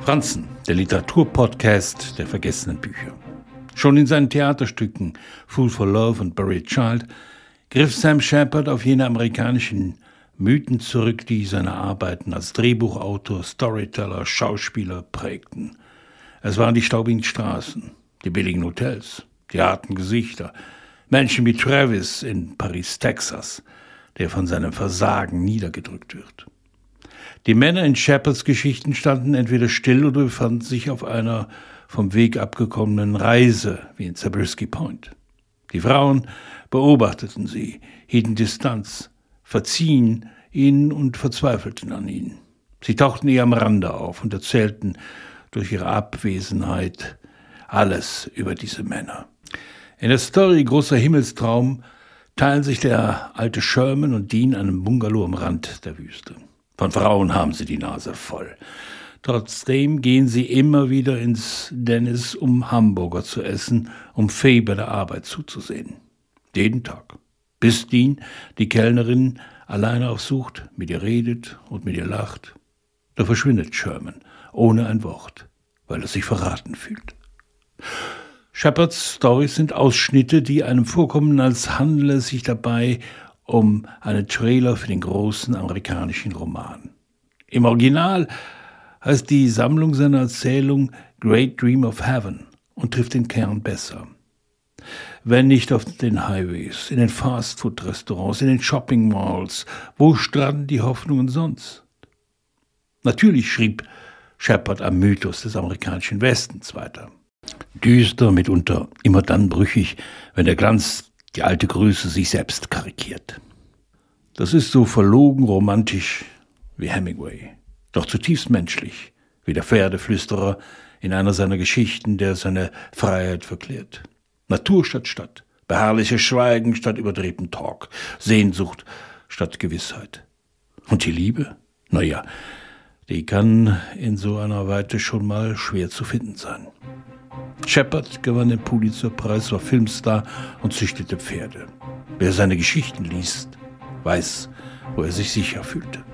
Franzen, der Literaturpodcast der vergessenen Bücher. Schon in seinen Theaterstücken Fool for Love und Buried Child griff Sam Shepard auf jene amerikanischen Mythen zurück, die seine Arbeiten als Drehbuchautor, Storyteller, Schauspieler prägten. Es waren die staubigen Straßen, die billigen Hotels, die harten Gesichter, Menschen wie Travis in Paris, Texas, der von seinem Versagen niedergedrückt wird. Die Männer in Shepards Geschichten standen entweder still oder befanden sich auf einer vom Weg abgekommenen Reise, wie in Zabriskie Point. Die Frauen beobachteten sie, hielten Distanz, verziehen ihnen und verzweifelten an ihnen. Sie tauchten eher am Rande auf und erzählten durch ihre Abwesenheit alles über diese Männer. In der Story Großer Himmelstraum teilen sich der alte Sherman und Dean einen Bungalow am Rand der Wüste. Von Frauen haben sie die Nase voll. Trotzdem gehen sie immer wieder ins Dennis, um Hamburger zu essen, um Fee bei der Arbeit zuzusehen. Jeden Tag. Bis Dean, die Kellnerin, alleine aufsucht, mit ihr redet und mit ihr lacht. Da verschwindet Sherman, ohne ein Wort, weil er sich verraten fühlt. Shepards Stories sind Ausschnitte, die einem vorkommen, als handele es sich dabei um einen Trailer für den großen amerikanischen Roman. Im Original heißt die Sammlung seiner Erzählung Great Dream of Heaven und trifft den Kern besser. Wenn nicht auf den Highways, in den Fastfood-Restaurants, in den Shopping-Malls, wo stranden die Hoffnungen sonst? Natürlich schrieb Shepard am Mythos des amerikanischen Westens weiter. Düster, mitunter immer dann brüchig, wenn der Glanz die alte Größe sich selbst karikiert. Das ist so verlogen romantisch wie Hemingway, doch zutiefst menschlich, wie der Pferdeflüsterer in einer seiner Geschichten, der seine Freiheit verklärt. Natur statt Stadt, beharrliches Schweigen statt überdrehtem Talk, Sehnsucht statt Gewissheit. Und die Liebe? Naja, die kann in so einer Weite schon mal schwer zu finden sein. Shepard gewann den Pulitzerpreis, war Filmstar und züchtete Pferde. Wer seine Geschichten liest, weiß, wo er sich sicher fühlte.